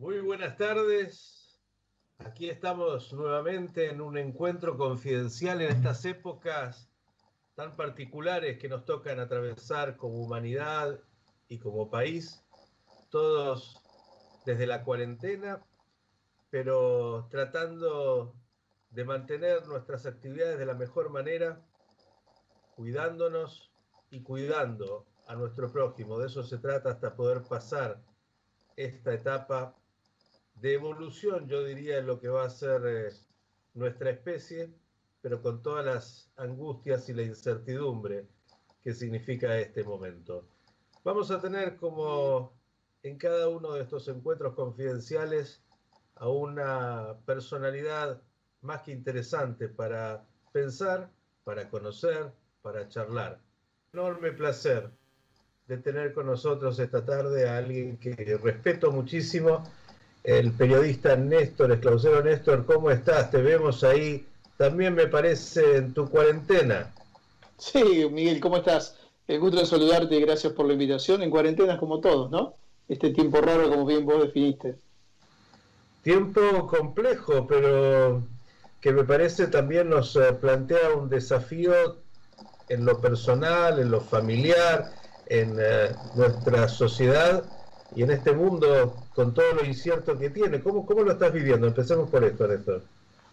Muy buenas tardes. Aquí estamos nuevamente en un encuentro confidencial en estas épocas tan particulares que nos tocan atravesar como humanidad y como país, todos desde la cuarentena, pero tratando de mantener nuestras actividades de la mejor manera, cuidándonos y cuidando a nuestro prójimo. De eso se trata hasta poder pasar esta etapa de evolución, yo diría, en lo que va a ser eh, nuestra especie, pero con todas las angustias y la incertidumbre que significa este momento. Vamos a tener como en cada uno de estos encuentros confidenciales a una personalidad más que interesante para pensar, para conocer, para charlar. Enorme placer de tener con nosotros esta tarde a alguien que respeto muchísimo el periodista Néstor Esclausero. Néstor, ¿cómo estás? Te vemos ahí, también me parece, en tu cuarentena. Sí, Miguel, ¿cómo estás? El gusto de saludarte y gracias por la invitación. En cuarentena como todos, ¿no? Este tiempo raro, como bien vos definiste. Tiempo complejo, pero que me parece también nos eh, plantea un desafío en lo personal, en lo familiar, en eh, nuestra sociedad y en este mundo con todo lo incierto que tiene. ¿Cómo, cómo lo estás viviendo? Empecemos por esto, Néstor.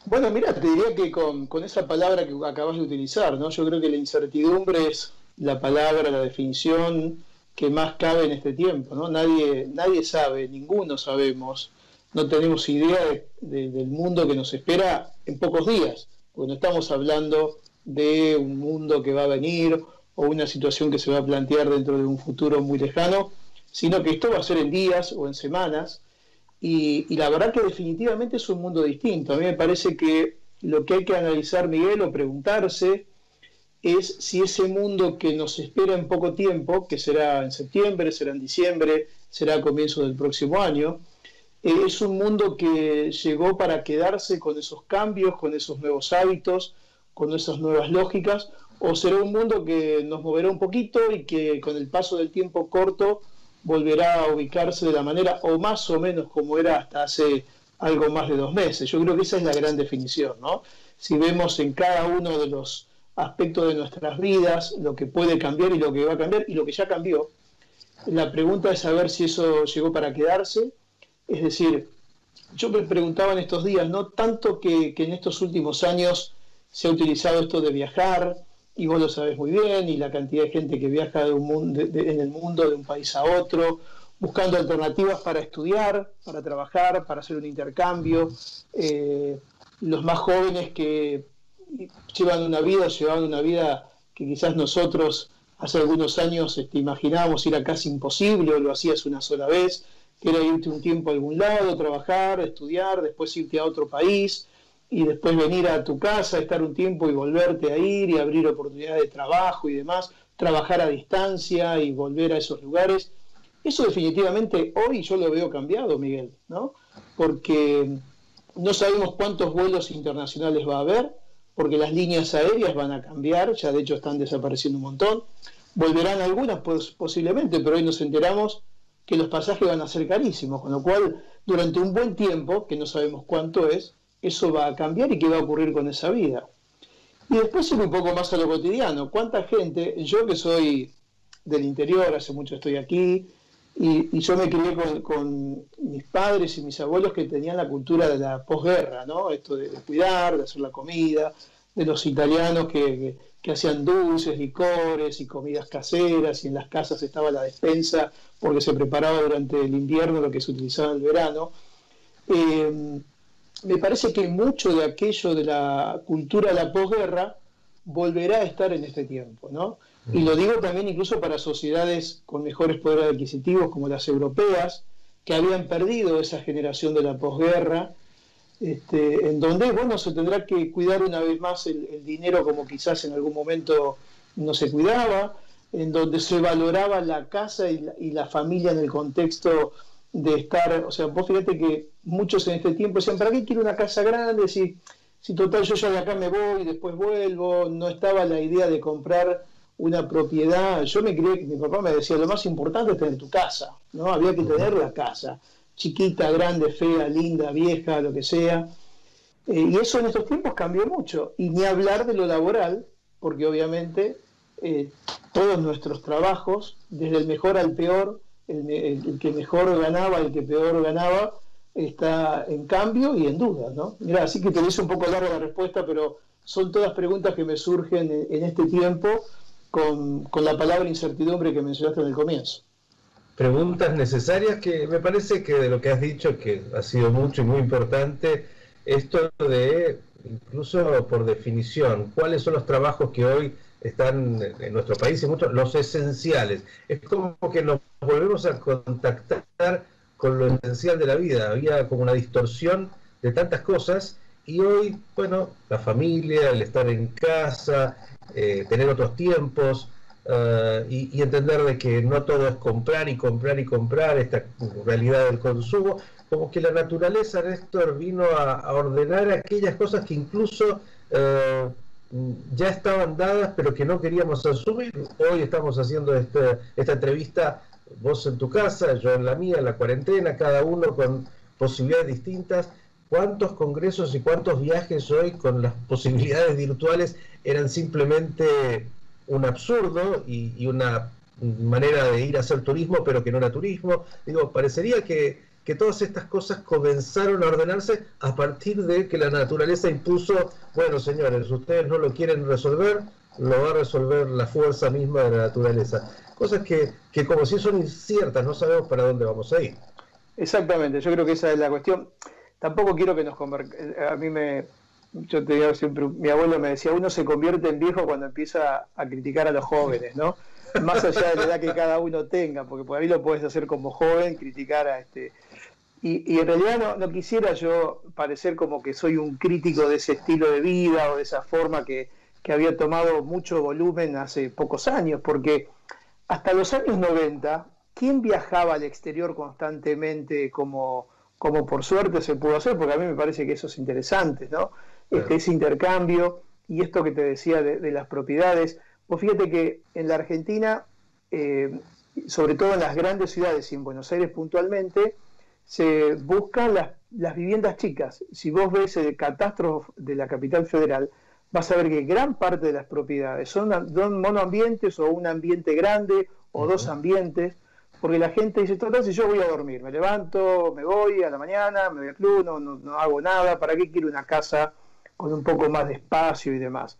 Bueno, mira, te diría que con, esa palabra que acabas de utilizar, ¿no? Yo creo que la incertidumbre es la palabra, la definición que más cabe en este tiempo, ¿no? Nadie, nadie sabe, ninguno sabemos, no tenemos idea del mundo que nos espera en pocos días, porque no estamos hablando de un mundo que va a venir o una situación que se va a plantear dentro de un futuro muy lejano, sino que esto va a ser en días o en semanas. Y, la verdad que definitivamente es un mundo distinto. A mí me parece que lo que hay que analizar, Miguel, o preguntarse, es si ese mundo que nos espera en poco tiempo, que será en septiembre, será en diciembre, será a comienzo del próximo año, eh, es un mundo que llegó para quedarse con esos cambios, con esos nuevos hábitos, con esas nuevas lógicas, o será un mundo que nos moverá un poquito y que con el paso del tiempo corto volverá a ubicarse de la manera o más o menos como era hasta hace algo más de dos meses. Yo creo que esa es la gran definición, ¿no? Si vemos en cada uno de los aspectos de nuestras vidas lo que puede cambiar y lo que va a cambiar y lo que ya cambió, la pregunta es saber si eso llegó para quedarse. Es decir, yo me preguntaba en estos días, no tanto que, que en estos últimos años se ha utilizado esto de viajar, y vos lo sabes muy bien, y la cantidad de gente que viaja de un mundo, en el mundo de un país a otro, buscando alternativas para estudiar, para trabajar, para hacer un intercambio. Eh, los más jóvenes que llevan una vida, llevan una vida que quizás nosotros hace algunos años este, imaginábamos era casi imposible o lo hacías una sola vez, que era irte un tiempo a algún lado, trabajar, estudiar, después irte a otro país, y después venir a tu casa, estar un tiempo y volverte a ir y abrir oportunidades de trabajo y demás, trabajar a distancia y volver a esos lugares. Eso definitivamente hoy yo lo veo cambiado, Miguel, ¿no? Porque no sabemos cuántos vuelos internacionales va a haber, porque las líneas aéreas van a cambiar, ya de hecho están desapareciendo un montón. Volverán algunas pues, posiblemente, pero hoy nos enteramos que los pasajes van a ser carísimos, con lo cual durante un buen tiempo, que no sabemos cuánto es, eso va a cambiar y qué va a ocurrir con esa vida. Y después ir un poco más a lo cotidiano. ¿Cuánta gente, yo que soy del interior, hace mucho estoy aquí, y, yo me crié con, mis padres y mis abuelos que tenían la cultura de la posguerra, ¿no? Esto de, cuidar, de hacer la comida, de los italianos que, que, hacían dulces, licores y comidas caseras, y en las casas estaba la despensa porque se preparaba durante el invierno lo que se utilizaba en el verano. Eh, me parece que mucho de aquello de la cultura de la posguerra volverá a estar en este tiempo, ¿no? Y lo digo también incluso para sociedades con mejores poderes adquisitivos como las europeas, que habían perdido esa generación de la posguerra, este, en donde, bueno, se tendrá que cuidar una vez más el, dinero como quizás en algún momento no se cuidaba, en donde se valoraba la casa y la, y la familia en el contexto de estar, o sea, vos fíjate que muchos en este tiempo decían, ¿para qué quiero una casa grande? Si, si total yo ya de acá me voy, después vuelvo, no estaba la idea de comprar una propiedad. Yo me creía que mi papá me decía, lo más importante es tener tu casa, ¿no? Había que tener la casa. chiquita, grande, fea, linda, vieja, lo que sea. Eh, y eso en estos tiempos cambió mucho. Y ni hablar de lo laboral, porque obviamente eh, todos nuestros trabajos, desde el mejor al peor, el, que mejor ganaba, el que peor ganaba, está en cambio y en duda, ¿no? Mira, así que te hice un poco larga la respuesta, pero son todas preguntas que me surgen en, este tiempo con, con, la palabra incertidumbre que mencionaste en el comienzo. Preguntas necesarias que me parece que de lo que has dicho, que ha sido mucho y muy importante, esto de, incluso por definición, cuáles son los trabajos que hoy están en nuestro país y muchos, los esenciales. Es como que nos volvemos a contactar con lo esencial de la vida. Había como una distorsión de tantas cosas y hoy, bueno, la familia, el estar en casa, eh, tener otros tiempos eh, y, entender de que no todo es comprar y comprar y comprar, esta realidad del consumo, como que la naturaleza, Néstor, vino a, ordenar aquellas cosas que incluso eh, ya estaban dadas, pero que no queríamos asumir. Hoy estamos haciendo este, esta entrevista, vos en tu casa, yo en la mía, en la cuarentena, cada uno con posibilidades distintas. ¿Cuántos congresos y cuántos viajes hoy con las posibilidades virtuales eran simplemente un absurdo y, una manera de ir a hacer turismo, pero que no era turismo? Digo, parecería que que todas estas cosas comenzaron a ordenarse a partir de que la naturaleza impuso, bueno señores, ustedes no lo quieren resolver, lo va a resolver la fuerza misma de la naturaleza. Cosas que, que como si son inciertas, no sabemos para dónde vamos a ir. Exactamente, yo creo que esa es la cuestión. Tampoco quiero que nos A mí me... Yo te digo siempre, mi abuelo me decía, uno se convierte en viejo cuando empieza a criticar a los jóvenes, ¿no? Más allá de la edad que cada uno tenga, porque por ahí lo puedes hacer como joven, criticar a este y, en realidad no, quisiera yo parecer como que soy un crítico de ese estilo de vida o de esa forma que, había tomado mucho volumen hace pocos años, porque hasta los años 90, ¿quién viajaba al exterior constantemente como, como por suerte se pudo hacer? Porque a mí me parece que eso es interesante, ¿no? Este, ese intercambio y esto que te decía de, las propiedades. Pues fíjate que en la Argentina, eh, sobre todo en las grandes ciudades y en Buenos Aires puntualmente, se buscan las, viviendas chicas. Si vos ves el catastro de la capital federal, vas a ver que gran parte de las propiedades son, monoambientes o un ambiente grande o dos ambientes, porque la gente dice, total, si yo voy a dormir, me levanto, me voy a la mañana, me voy al club, no, no, hago nada, ¿para qué quiero una casa con un poco más de espacio y demás?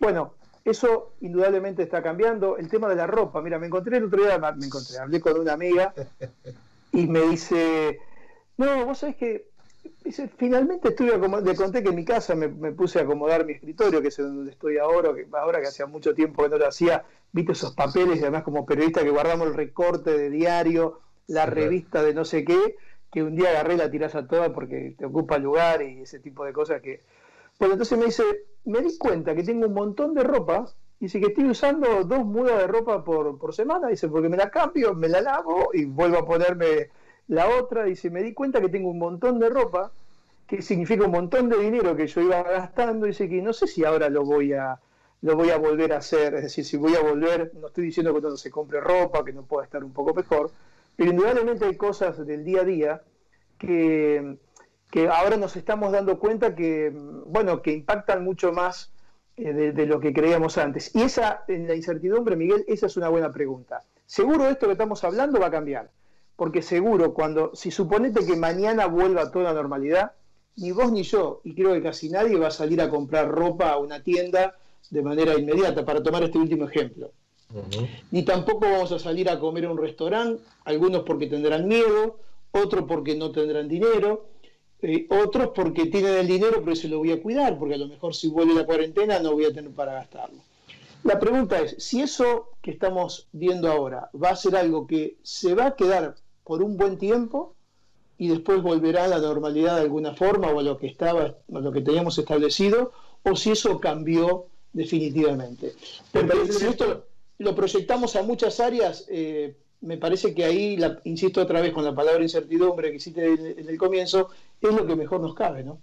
Bueno, eso indudablemente está cambiando. El tema de la ropa, mira, me encontré el otro día, me encontré, hablé con una amiga y me dice, no, vos sabés que finalmente estuve le conté que en mi casa me, puse a acomodar mi escritorio, que es donde estoy ahora, que ahora que hacía mucho tiempo que no lo hacía, viste esos papeles y además como periodista que guardamos el recorte de diario, la revista de no sé qué, que un día agarré la tirás a toda porque te ocupa lugar y ese tipo de cosas que... Bueno, entonces me dice, me di cuenta que tengo un montón de ropa y dice que estoy usando dos mudas de ropa por, por semana, dice, porque me la cambio, me la lavo y vuelvo a ponerme la otra. Dice, me di cuenta que tengo un montón de ropa, que significa un montón de dinero que yo iba gastando, dice que no sé si ahora lo voy a lo voy a volver a hacer, es decir, si voy a volver, no estoy diciendo que no se compre ropa, que no pueda estar un poco mejor, pero indudablemente hay cosas del día a día que, que ahora nos estamos dando cuenta que, bueno, que impactan mucho más eh, de, lo que creíamos antes. Y esa, en la incertidumbre, Miguel, esa es una buena pregunta. Seguro esto que estamos hablando va a cambiar, porque seguro cuando, si suponete que mañana vuelva toda la normalidad, ni vos ni yo, y creo que casi nadie va a salir a comprar ropa a una tienda de manera inmediata, para tomar este último ejemplo. Ni tampoco vamos a salir a comer a un restaurante, algunos porque tendrán miedo, otros porque no tendrán dinero, eh, otros porque tienen el dinero pero se lo voy a cuidar, porque a lo mejor si vuelve la cuarentena no voy a tener para gastarlo. La pregunta es, si eso que estamos viendo ahora va a ser algo que se va a quedar por un buen tiempo y después volverá a la normalidad de alguna forma o a lo que estaba, a lo que teníamos establecido, o si eso cambió definitivamente. si esto lo proyectamos a muchas áreas, eh, me parece que ahí, la, insisto otra vez con la palabra incertidumbre que hiciste en, el comienzo, es lo que mejor nos cabe, ¿no?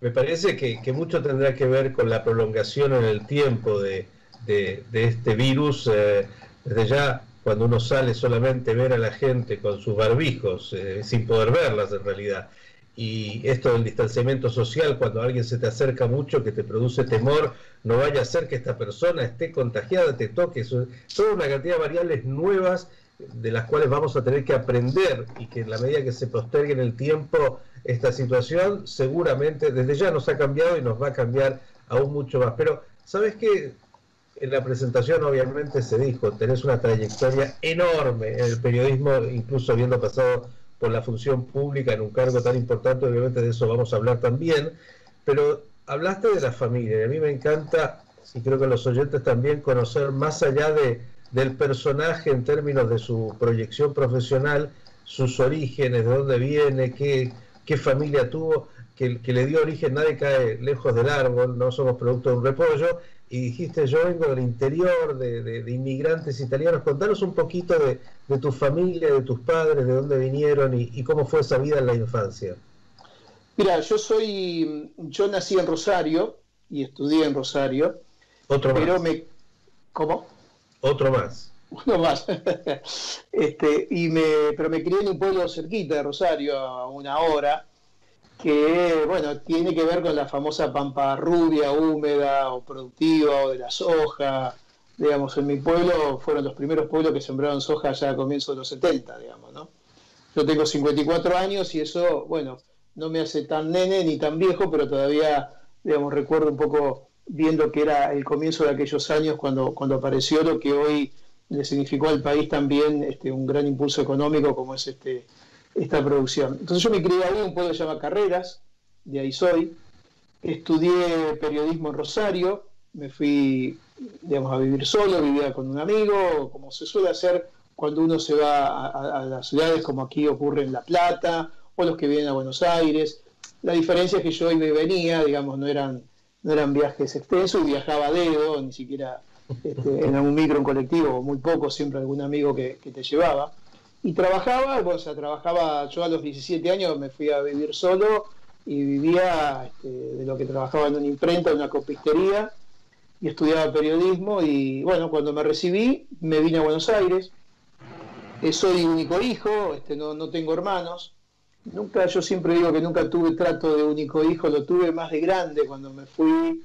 Me parece que, mucho tendrá que ver con la prolongación en el tiempo de, este virus. Eh, desde ya cuando uno sale solamente ver a la gente con sus barbijos, eh, sin poder verlas en realidad. Y esto del distanciamiento social, cuando alguien se te acerca mucho, que te produce temor, no vaya a ser que esta persona esté contagiada, te toque, toda una cantidad de variables nuevas de las cuales vamos a tener que aprender y que en la medida que se postergue en el tiempo esta situación, seguramente desde ya nos ha cambiado y nos va a cambiar aún mucho más. Pero, ¿sabes qué? En la presentación obviamente se dijo, tenés una trayectoria enorme en el periodismo, incluso habiendo pasado por la función pública en un cargo tan importante, obviamente de eso vamos a hablar también, pero hablaste de la familia y a mí me encanta, y creo que los oyentes también, conocer más allá de, del personaje en términos de su proyección profesional, sus orígenes, de dónde viene, qué, qué familia tuvo, que, que, le dio origen, nadie cae lejos del árbol, no somos producto de un repollo, y dijiste, yo vengo del interior, de, inmigrantes italianos, contanos un poquito de, tu familia, de tus padres, de dónde vinieron y, cómo fue esa vida en la infancia. Mira, yo soy, yo nací en Rosario y estudié en Rosario. Otro pero más. Me, ¿Cómo? Otro más. Uno más. este, y me, pero me crié en un pueblo cerquita de Rosario, a una hora, que bueno, tiene que ver con la famosa pampa rubia, húmeda o productiva o de la soja. Digamos, en mi pueblo fueron los primeros pueblos que sembraron soja ya a comienzos de los 70, digamos, ¿no? Yo tengo 54 años y eso, bueno, no me hace tan nene ni tan viejo, pero todavía, digamos, recuerdo un poco viendo que era el comienzo de aquellos años cuando, cuando apareció lo que hoy le significó al país también este, un gran impulso económico como es este esta producción. Entonces yo me crié ahí, un pueblo que se llama Carreras, de ahí soy. Estudié periodismo en Rosario, me fui digamos, a vivir solo, vivía con un amigo, como se suele hacer cuando uno se va a, las ciudades como aquí ocurre en La Plata, o los que vienen a Buenos Aires. La diferencia es que yo iba y venía, digamos, no eran, no eran viajes extensos, viajaba a dedo, ni siquiera este, en algún micro, en colectivo, muy poco, siempre algún amigo que, que te llevaba y trabajaba, o sea, trabajaba, yo a los 17 años me fui a vivir solo y vivía este, de lo que trabajaba en una imprenta, en una copistería y estudiaba periodismo y bueno, cuando me recibí me vine a Buenos Aires, eh, soy único hijo, este, no, no tengo hermanos, nunca, yo siempre digo que nunca tuve trato de único hijo, lo tuve más de grande cuando me fui,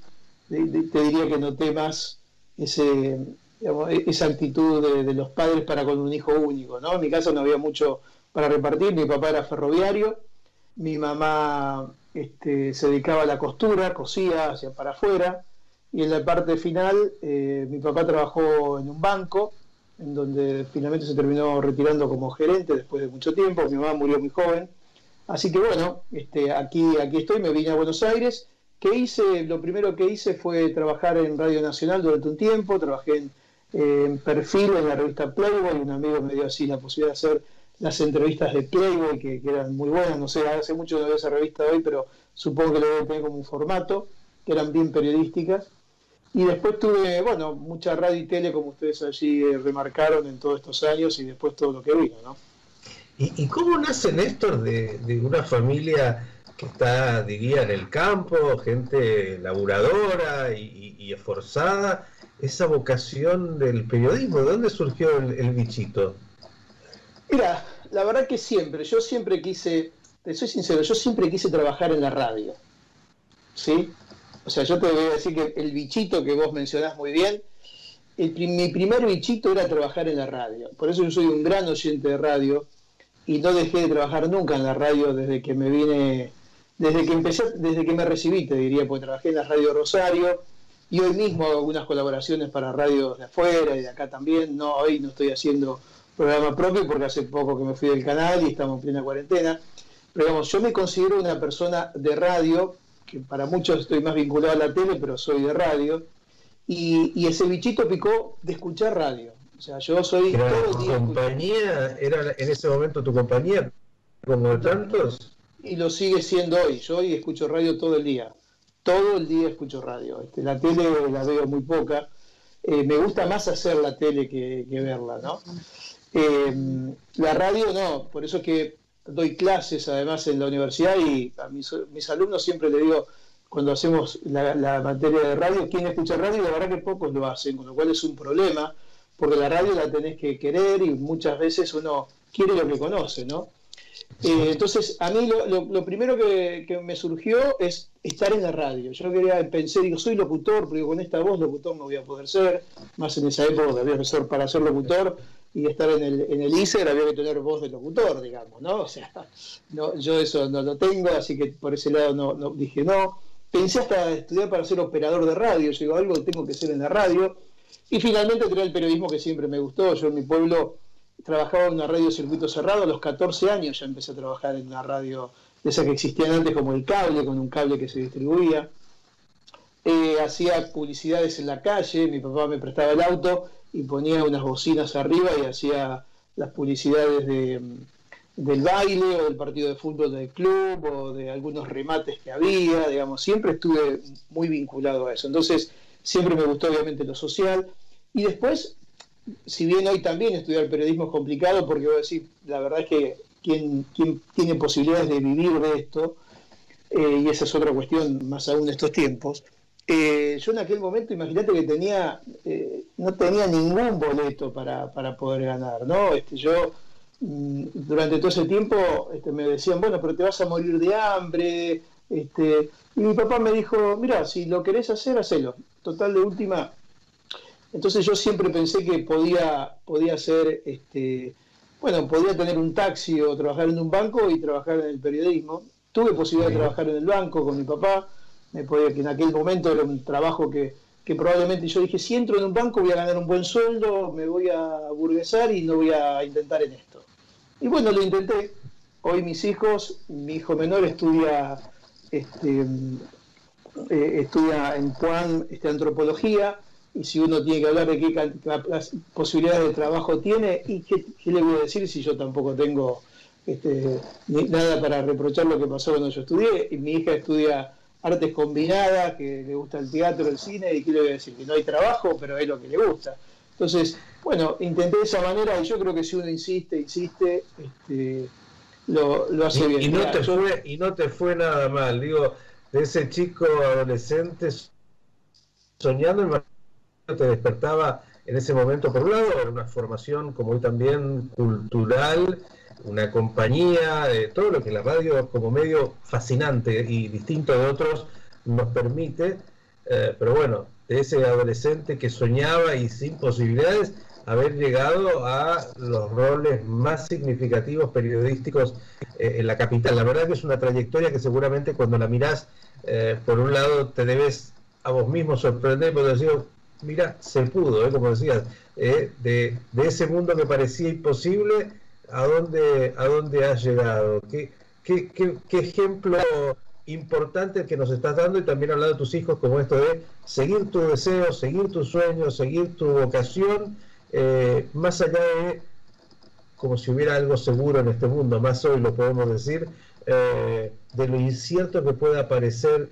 te diría que noté más ese, e-, esa actitud de, los padres para con un hijo único. ¿no? En mi casa no había mucho para repartir, mi papá era ferroviario, mi mamá este, se dedicaba a la costura, cosía hacia para afuera, y en la parte final eh, mi papá trabajó en un banco, en donde finalmente se terminó retirando como gerente después de mucho tiempo, mi mamá murió muy joven. Así que bueno, este, aquí, aquí estoy, me vine a Buenos Aires. ¿Qué hice? Lo primero que hice fue trabajar en Radio Nacional durante un tiempo, trabajé en en perfil en la revista Playboy, un amigo me dio así la posibilidad de hacer las entrevistas de Playboy, que, eran muy buenas, no sé, hace mucho no veo esa revista hoy, pero supongo que lo deben tener como un formato, que eran bien periodísticas. Y después tuve, bueno, mucha radio y tele, como ustedes allí eh, remarcaron en todos estos años, y después todo lo que vino, ¿no? ¿Y, cómo nace Néstor de, una familia que está, diría, en el campo, gente laburadora y esforzada, esa vocación del periodismo? ¿De dónde surgió el, bichito? Mira, la verdad que siempre, yo siempre quise, te soy sincero, yo siempre quise trabajar en la radio. ¿Sí? O sea, yo te voy a decir que el bichito que vos mencionás muy bien, mi primer bichito era trabajar en la radio. Por eso yo soy un gran oyente de radio y no dejé de trabajar nunca en la radio desde que me vine, desde que empecé, desde que me recibí, te diría, porque trabajé en la radio Rosario, y hoy mismo algunas colaboraciones para radios de afuera y de acá también. No, hoy no estoy haciendo programa propio porque hace poco que me fui del canal y estamos en plena cuarentena. Pero digamos, yo me considero una persona de radio, que para muchos estoy más vinculado a la tele, pero soy de radio. Y, ese bichito picó de escuchar radio. O sea, yo soy todo el día. compañía era en ese momento tu compañía, como tantos? Y lo sigue siendo hoy. Yo hoy escucho radio todo el día todo el día escucho radio. Este, la tele la veo muy poca. Eh, me gusta más hacer la tele que, verla, ¿no? Eh, la radio no, por eso es que doy clases además en la universidad y a mis, alumnos siempre le digo, cuando hacemos la, materia de radio, ¿quién escucha radio? La verdad que pocos lo hacen, con lo cual es un problema, porque la radio la tenés que querer y muchas veces uno quiere lo que conoce, ¿no? Eh, entonces, a mí lo, primero que, me surgió es estar en la radio. Yo quería, pensé, digo, soy locutor, pero con esta voz locutor no voy a poder ser, más en esa época había que ser para ser locutor y estar en el, en el ISER había que tener voz de locutor, digamos, ¿no? O sea, no, yo eso no lo tengo, así que por ese lado no, dije no. Pensé hasta estudiar para ser operador de radio, yo digo, algo tengo que ser en la radio. Y finalmente entré el periodismo que siempre me gustó. Yo en mi pueblo trabajaba en una radio circuito cerrado, a los 14 años ya empecé a trabajar en una radio de esas que existían antes como el cable, con un cable que se distribuía. Eh, hacía publicidades en la calle, mi papá me prestaba el auto y ponía unas bocinas arriba y hacía las publicidades de, del baile o del partido de fútbol del club o de algunos remates que había, digamos, siempre estuve muy vinculado a eso. Entonces, siempre me gustó obviamente lo social. Y después si bien hoy también estudiar periodismo es complicado, porque voy a decir, la verdad es que quien, tiene posibilidades de vivir de esto, eh, y esa es otra cuestión más aún de estos tiempos, eh, yo en aquel momento, imagínate que tenía, eh, no tenía ningún boleto para, poder ganar, ¿no? Este, yo, mm, durante todo ese tiempo, este, me decían, bueno, pero te vas a morir de hambre, este, y mi papá me dijo, mira, si lo querés hacer, hacelo. Total, de última, entonces yo siempre pensé que podía, podía ser, este, bueno, podía tener un taxi o trabajar en un banco y trabajar en el periodismo. Tuve posibilidad de trabajar en el banco con mi papá, me podía, que en aquel momento era un trabajo que, probablemente yo dije, si entro en un banco voy a ganar un buen sueldo, me voy a burguesar y no voy a intentar en esto. Y bueno, lo intenté. Hoy mis hijos, mi hijo menor estudia, este, eh, estudia en Juan este, antropología, y si uno tiene que hablar de qué las posibilidades de trabajo tiene, ¿y qué, le voy a decir si yo tampoco tengo este, nada para reprochar lo que pasó cuando yo estudié? Y mi hija estudia artes combinadas, que le gusta el teatro, el cine, y qué le voy a decir, que no hay trabajo, pero es lo que le gusta. Entonces, bueno, intenté de esa manera y yo creo que si uno insiste, insiste, este, lo, hace bien. Y no, te fue, y no te fue nada mal, digo, de ese chico adolescente soñando en te despertaba en ese momento, por un lado, una formación como hoy también cultural, una compañía, de todo lo que la radio como medio fascinante y distinto de otros nos permite, eh, pero bueno, de ese adolescente que soñaba y sin posibilidades, haber llegado a los roles más significativos periodísticos eh, en la capital. La verdad que es una trayectoria que seguramente cuando la mirás, eh, por un lado te debes a vos mismo sorprender, porque decir, mira, se pudo, ¿eh? como decías, ¿eh? de, ese mundo que parecía imposible, ¿a dónde, a dónde has llegado? ¿Qué, qué, qué, ejemplo importante que nos estás dando y también hablando de tus hijos como esto de seguir tu deseo, seguir tus sueños, seguir tu vocación, eh, más allá de como si hubiera algo seguro en este mundo, más hoy lo podemos decir, de lo incierto que puede aparecer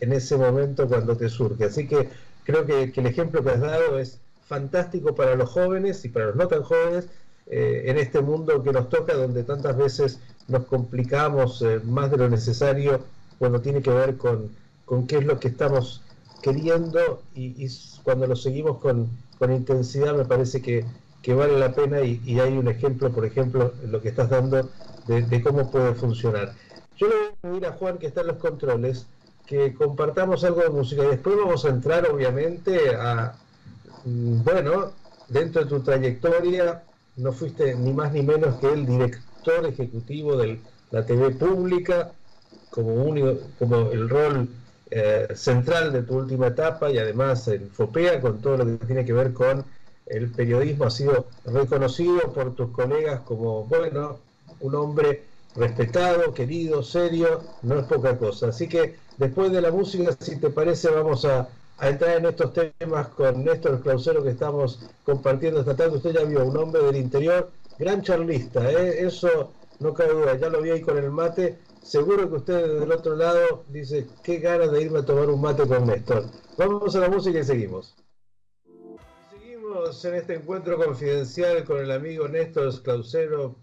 en ese momento cuando te surge. Así que creo que, el ejemplo que has dado es fantástico para los jóvenes y para los no tan jóvenes eh, en este mundo que nos toca, donde tantas veces nos complicamos eh, más de lo necesario cuando tiene que ver con, qué es lo que estamos queriendo y, cuando lo seguimos con, intensidad me parece que, vale la pena y, hay un ejemplo, por ejemplo, lo que estás dando de, de cómo puede funcionar. Yo le voy a pedir a Juan que está en los controles que compartamos algo de música y después vamos a entrar obviamente a, mm, bueno, dentro de tu trayectoria no fuiste ni más ni menos que el director ejecutivo de la TV pública como, único, como el rol eh, central de tu última etapa y además el FOPEA con todo lo que tiene que ver con el periodismo ha sido reconocido por tus colegas como, bueno, un hombre respetado, querido, serio, no es poca cosa. Así que después de la música, si te parece, vamos a, entrar en estos temas con Néstor Clausero que estamos compartiendo esta tarde. Usted ya vio un hombre del interior, gran charlista, ¿eh? eso no cabe duda, ya lo vi ahí con el mate. Seguro que usted del otro lado dice, qué ganas de irme a tomar un mate con Néstor. Vamos a la música y seguimos. Seguimos en este encuentro confidencial con el amigo Néstor Clausero,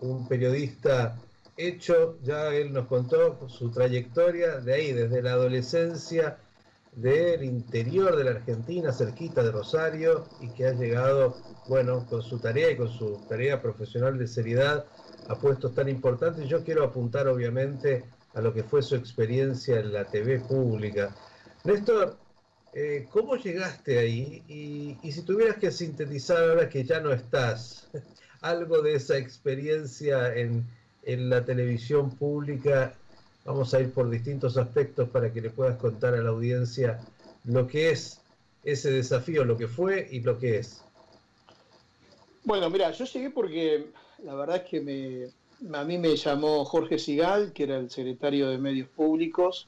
un periodista hecho, ya él nos contó su trayectoria de ahí, desde la adolescencia del interior de la Argentina, cerquita de Rosario, y que ha llegado, bueno, con su tarea y con su tarea profesional de seriedad a puestos tan importantes. Yo quiero apuntar, obviamente, a lo que fue su experiencia en la TV pública. Néstor, eh, ¿cómo llegaste ahí? Y, y, si tuvieras que sintetizar ahora que ya no estás, algo de esa experiencia en, en la televisión pública Vamos a ir por distintos aspectos para que le puedas contar a la audiencia lo que es ese desafío, lo que fue y lo que es. Bueno, mira, yo llegué porque la verdad es que a mí me llamó Jorge Sigal, que era el secretario de Medios Públicos.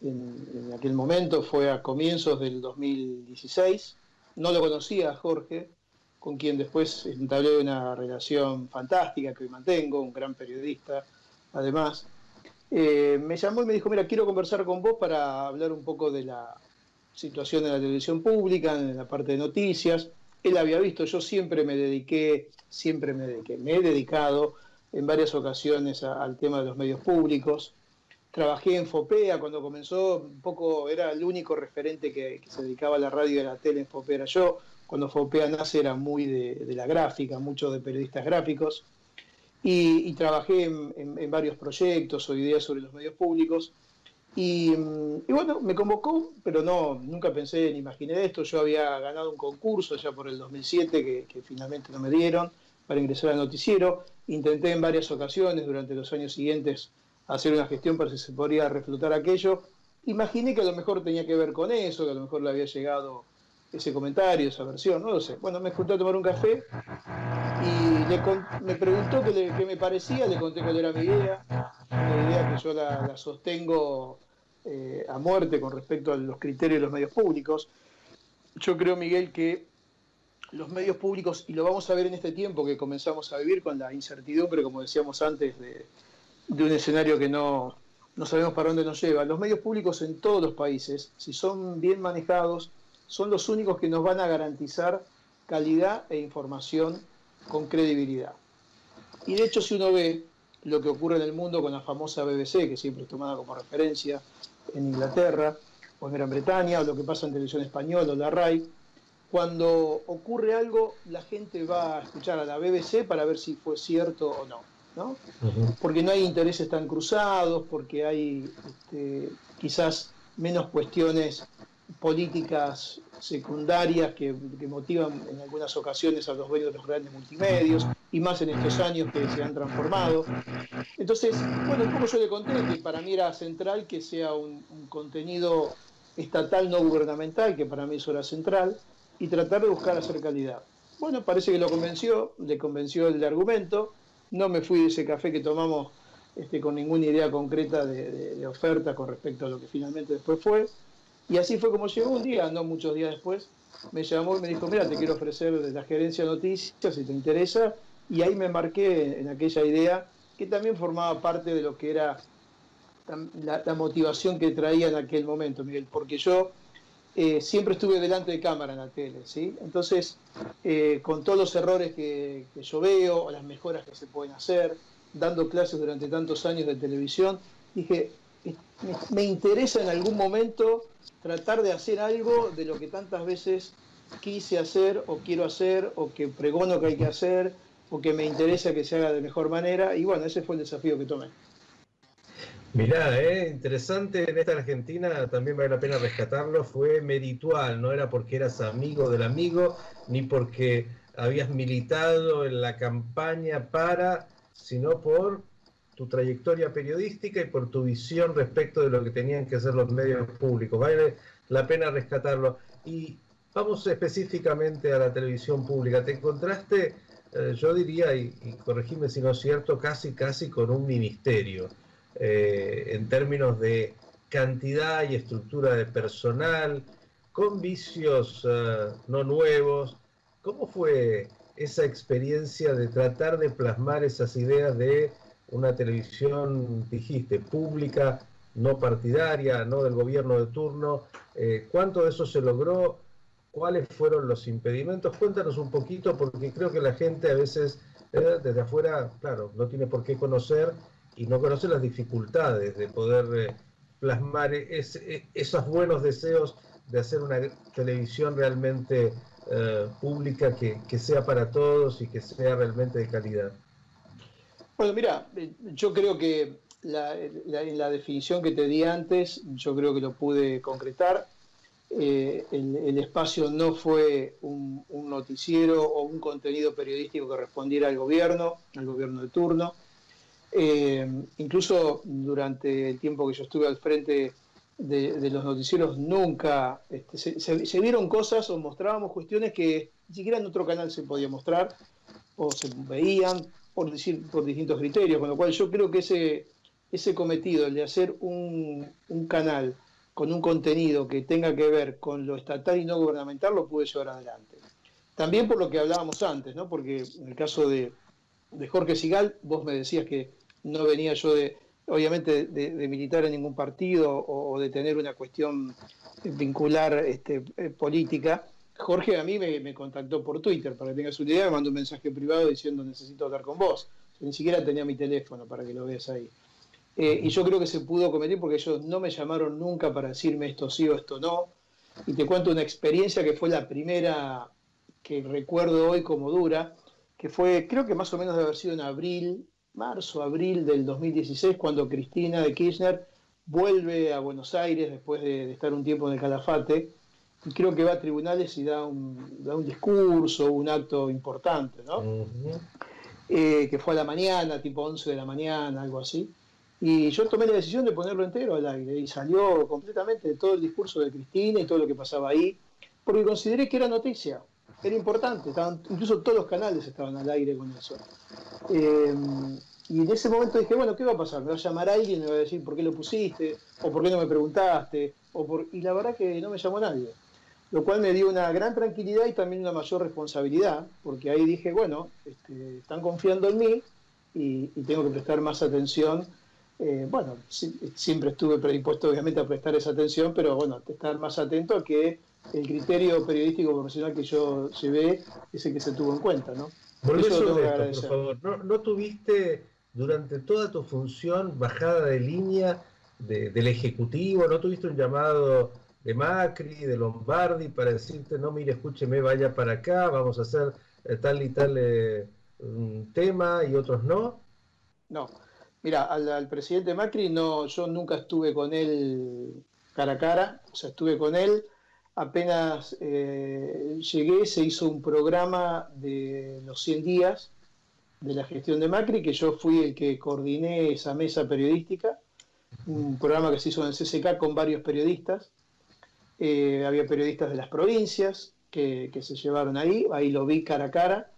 En, aquel momento fue a comienzos del 2016. No lo conocía Jorge, con quien después entablé una relación fantástica que hoy mantengo, un gran periodista, además. Eh, me llamó y me dijo, mira, quiero conversar con vos para hablar un poco de la situación de la televisión pública, en la parte de noticias. Él había visto, yo siempre me dediqué, siempre me dediqué, me he dedicado en varias ocasiones al tema de los medios públicos. Trabajé en FOPEA cuando comenzó, un poco era el único referente que, se dedicaba a la radio y a la tele en FOPEA era yo. Cuando FOPEA nace era muy de, de la gráfica, mucho de periodistas gráficos. Y, trabajé en, varios proyectos o ideas sobre los medios públicos. Y, bueno, me convocó, pero no, nunca pensé ni imaginé esto. Yo había ganado un concurso ya por el 2007 que, que finalmente no me dieron para ingresar al noticiero. Intenté en varias ocasiones durante los años siguientes hacer una gestión para si se podría reflotar aquello. Imaginé que a lo mejor tenía que ver con eso, que a lo mejor le había llegado ese comentario, esa versión, no lo sé. Bueno, me junté a tomar un café y me preguntó qué, me parecía, le conté cuál era mi idea, una idea que yo la, sostengo eh, a muerte con respecto a los criterios de los medios públicos. Yo creo, Miguel, que los medios públicos, y lo vamos a ver en este tiempo que comenzamos a vivir con la incertidumbre, como decíamos antes, de, de un escenario que no, no sabemos para dónde nos lleva, los medios públicos en todos los países, si son bien manejados, son los únicos que nos van a garantizar calidad e información con credibilidad. Y de hecho, si uno ve lo que ocurre en el mundo con la famosa BBC, que siempre es tomada como referencia en Inglaterra o en Gran Bretaña, o lo que pasa en televisión española o la RAI, cuando ocurre algo, la gente va a escuchar a la BBC para ver si fue cierto o no. ¿no? Porque no hay intereses tan cruzados, porque hay este, quizás menos cuestiones políticas secundarias que, motivan en algunas ocasiones a los dueños de los grandes multimedios y más en estos años que se han transformado. Entonces, bueno, como yo le conté para mí era central que sea un, contenido estatal no gubernamental, que para mí eso era central, y tratar de buscar hacer calidad. Bueno, parece que lo convenció, le convenció el argumento, no me fui de ese café que tomamos este, con ninguna idea concreta de oferta con respecto a lo que finalmente después fue, y así fue como llegó un día, no muchos días después, me llamó y me dijo, mira, te quiero ofrecer la gerencia de noticias si te interesa. Y ahí me marqué en aquella idea que también formaba parte de lo que era la, motivación que traía en aquel momento, Miguel, porque yo eh, siempre estuve delante de cámara en la tele, ¿sí? Entonces, eh, con todos los errores que, que yo veo, o las mejoras que se pueden hacer, dando clases durante tantos años de televisión, dije, me interesa en algún momento tratar de hacer algo de lo que tantas veces quise hacer o quiero hacer o que pregono que hay que hacer o que me interesa que se haga de mejor manera y bueno, ese fue el desafío que tomé. Mirá, eh, interesante en esta Argentina, también vale la pena rescatarlo, fue meritual, no era porque eras amigo del amigo, ni porque habías militado en la campaña para, sino por tu trayectoria periodística y por tu visión respecto de lo que tenían que hacer los medios públicos. Vale la pena rescatarlo. Y vamos específicamente a la televisión pública. Te encontraste, eh, yo diría, y, corregime si no es cierto, casi, casi con un ministerio eh, en términos de cantidad y estructura de personal, con vicios eh, no nuevos. ¿Cómo fue esa experiencia de tratar de plasmar esas ideas de una televisión, dijiste, pública, no partidaria, no del gobierno de turno. Eh, ¿Cuánto de eso se logró? ¿Cuáles fueron los impedimentos? Cuéntanos un poquito, porque creo que la gente a veces eh, desde afuera, claro, no tiene por qué conocer y no conoce las dificultades de poder plasmar esos buenos deseos de hacer una televisión realmente eh, pública que, sea para todos y que sea realmente de calidad? Bueno, mira, yo creo que la, la definición que te di antes, yo creo que lo pude concretar. Eh, el, espacio no fue un, noticiero o un contenido periodístico que respondiera al gobierno, al gobierno de turno. Eh, incluso durante el tiempo que yo estuve al frente de, los noticieros, nunca este, se, vieron cosas o mostrábamos cuestiones que ni siquiera en otro canal se podía mostrar o se veían por, decir, por distintos criterios, con lo cual yo creo que ese, ese cometido, el de hacer un, un canal con un contenido que tenga que ver con lo estatal y no gubernamental, lo pude llevar adelante. También por lo que hablábamos antes, ¿no? porque en el caso de, Jorge Sigal, vos me decías que no venía yo de, obviamente, de, militar en ningún partido o, de tener una cuestión vincular este, eh, política. Jorge a mí me, contactó por Twitter, para que tengas una idea, me mandó un mensaje privado diciendo necesito hablar con vos. ni siquiera tenía mi teléfono para que lo veas ahí. Eh, y yo creo que se pudo cometer porque ellos no me llamaron nunca para decirme esto sí o esto no. Y te cuento una experiencia que fue la primera que recuerdo hoy como dura, que fue, creo que más o menos debe haber sido en abril, marzo, abril del 2016, cuando Cristina de Kirchner vuelve a Buenos Aires después de, estar un tiempo en el Calafate, creo que va a tribunales y da un, da un discurso, un acto importante, ¿no? Eh, que fue a la mañana, tipo 11 de la mañana, algo así. Y yo tomé la decisión de ponerlo entero al aire y salió completamente todo el discurso de Cristina y todo lo que pasaba ahí, porque consideré que era noticia, era importante, incluso todos los canales estaban al aire con eso. Eh, y en ese momento dije, bueno, ¿qué va a pasar? Me va a llamar alguien y me va a decir por qué lo pusiste, o por qué no me preguntaste, o por... y la verdad que no me llamó nadie. Lo cual me dio una gran tranquilidad y también una mayor responsabilidad, porque ahí dije, bueno, este, están confiando en mí y tengo que prestar más atención eh, bueno, siempre estuve predispuesto obviamente a prestar esa atención, pero bueno, estar más atento a que el criterio periodístico profesional que yo llevé es el que se tuvo en cuenta, ¿no? Por eso, por favor. ¿No, tuviste durante toda tu función bajada de línea del Ejecutivo? ¿No tuviste un llamado de Macri, de Lombardi, para decirte, no, mire, escúcheme, vaya para acá, vamos a hacer eh, tal y tal eh, tema y otros no? No. Mira, al, presidente Macri no, yo nunca estuve con él cara a cara, o sea, estuve con él, apenas eh, llegué, se hizo un programa de los 100 días de la gestión de Macri, que yo fui el que coordiné esa mesa periodística, un programa que se hizo en el CCK con varios periodistas, eh, había periodistas de las provincias que, que se llevaron ahí, ahí lo vi cara a cara,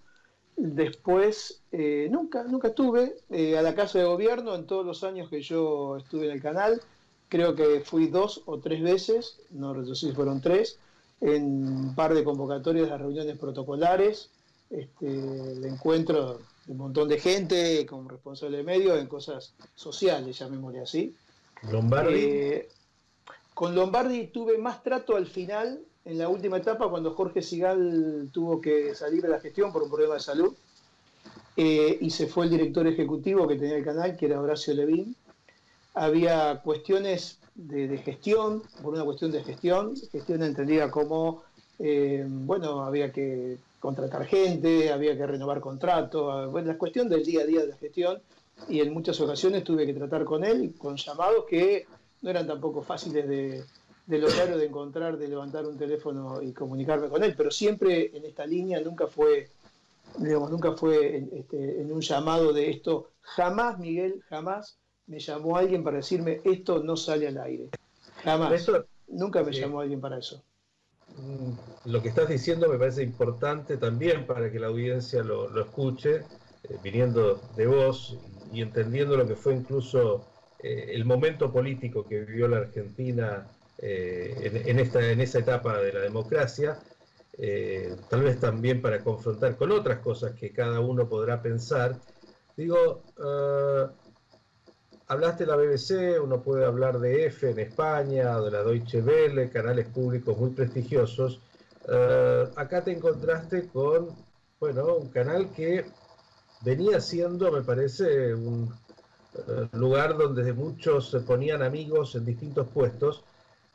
Después, eh, nunca, nunca estuve eh, a la Casa de Gobierno en todos los años que yo estuve en el canal. Creo que fui dos o tres veces, no sé si fueron tres, en un par de convocatorias de reuniones protocolares, este, de encuentro de un montón de gente como responsable de medios en cosas sociales, llamémosle así. Lombardi. Eh, con Lombardi tuve más trato al final en la última etapa cuando Jorge Sigal tuvo que salir de la gestión por un problema de salud eh, y se fue el director ejecutivo que tenía el canal, que era Horacio Levín. Había cuestiones de, gestión, por una cuestión de gestión, gestión entendida como, eh, bueno, había que contratar gente, había que renovar contratos, bueno, la cuestión del día a día de la gestión y en muchas ocasiones tuve que tratar con él con llamados que no eran tampoco fáciles de, de lograr de encontrar, de levantar un teléfono y comunicarme con él, pero siempre en esta línea nunca fue, digamos, nunca fue en, este, en un llamado de esto. Jamás, Miguel, jamás me llamó alguien para decirme esto no sale al aire. Jamás. nunca me llamó alguien para eso. Mm, lo que estás diciendo me parece importante también para que la audiencia lo, escuche, eh, viniendo de vos y entendiendo lo que fue incluso eh, el momento político que vivió la Argentina eh, en, esta, en esa etapa de la democracia, eh, tal vez también para confrontar con otras cosas que cada uno podrá pensar. Digo, hablaste de la BBC, uno puede hablar de EFE en España, de la Deutsche Welle, canales públicos muy prestigiosos. acá te encontraste con, bueno, un canal que venía siendo, me parece, un, lugar donde muchos se ponían amigos en distintos puestos,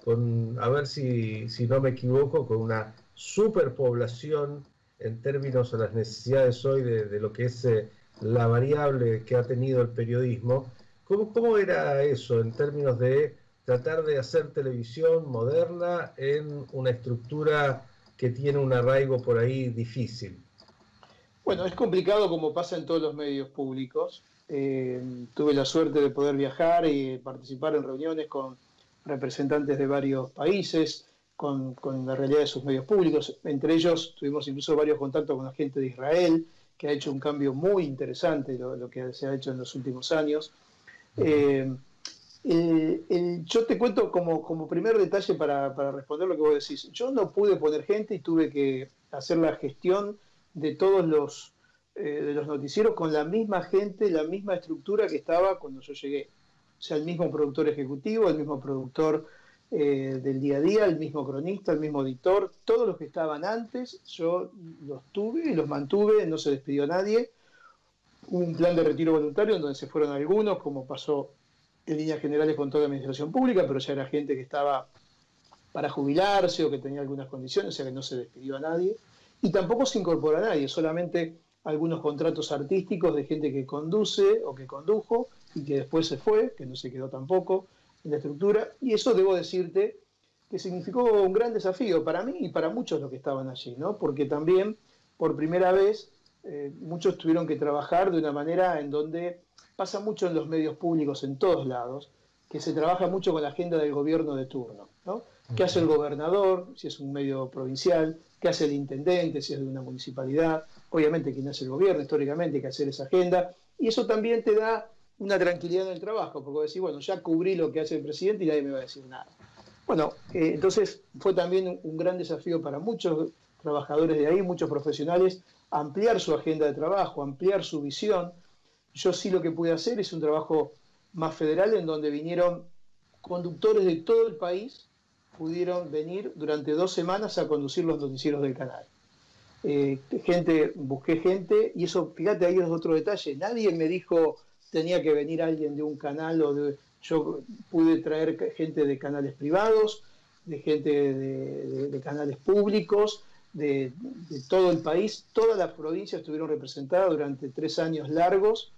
con, a ver si, si no me equivoco, con una superpoblación en términos a las necesidades hoy de, lo que es eh, la variable que ha tenido el periodismo. ¿Cómo, ¿Cómo era eso en términos de tratar de hacer televisión moderna en una estructura que tiene un arraigo por ahí difícil? Bueno, es complicado como pasa en todos los medios públicos. Eh, tuve la suerte de poder viajar y participar en reuniones con representantes de varios países, con, la realidad de sus medios públicos. Entre ellos tuvimos incluso varios contactos con la gente de Israel, que ha hecho un cambio muy interesante lo, que se ha hecho en los últimos años. Eh, yo te cuento como, como primer detalle para, para, responder lo que vos decís. Yo no pude poner gente y tuve que hacer la gestión de todos los, eh, de los noticieros con la misma gente, la misma estructura que estaba cuando yo llegué. O sea, el mismo productor ejecutivo, el mismo productor eh, del día a día, el mismo cronista, el mismo editor, todos los que estaban antes, yo los tuve y los mantuve, no se despidió nadie. un plan de retiro voluntario en donde se fueron algunos, como pasó en líneas generales con toda la administración pública, pero ya era gente que estaba para jubilarse o que tenía algunas condiciones, o sea que no se despidió a nadie. Y tampoco se incorpora a nadie, solamente algunos contratos artísticos de gente que conduce o que condujo y que después se fue, que no se quedó tampoco en la estructura. Y eso debo decirte que significó un gran desafío para mí y para muchos los que estaban allí, ¿no? porque también por primera vez eh, muchos tuvieron que trabajar de una manera en donde pasa mucho en los medios públicos en todos lados, que se trabaja mucho con la agenda del gobierno de turno. ¿no? ¿Qué hace el gobernador, si es un medio provincial? ¿Qué hace el intendente, si es de una municipalidad? Obviamente quien hace el gobierno, históricamente hay que hacer esa agenda. Y eso también te da una tranquilidad en el trabajo, porque decís, bueno, ya cubrí lo que hace el presidente y nadie me va a decir nada. Bueno, eh, entonces fue también un gran desafío para muchos trabajadores de ahí, muchos profesionales, ampliar su agenda de trabajo, ampliar su visión, yo sí lo que pude hacer es un trabajo más federal en donde vinieron conductores de todo el país, pudieron venir durante dos semanas a conducir los noticieros del canal. Eh, gente, busqué gente y eso, fíjate, ahí es otro detalle. Nadie me dijo tenía que venir alguien de un canal o de. Yo pude traer gente de canales privados, de gente de, canales públicos, de, de, todo el país. Todas las provincias estuvieron representadas durante tres años largos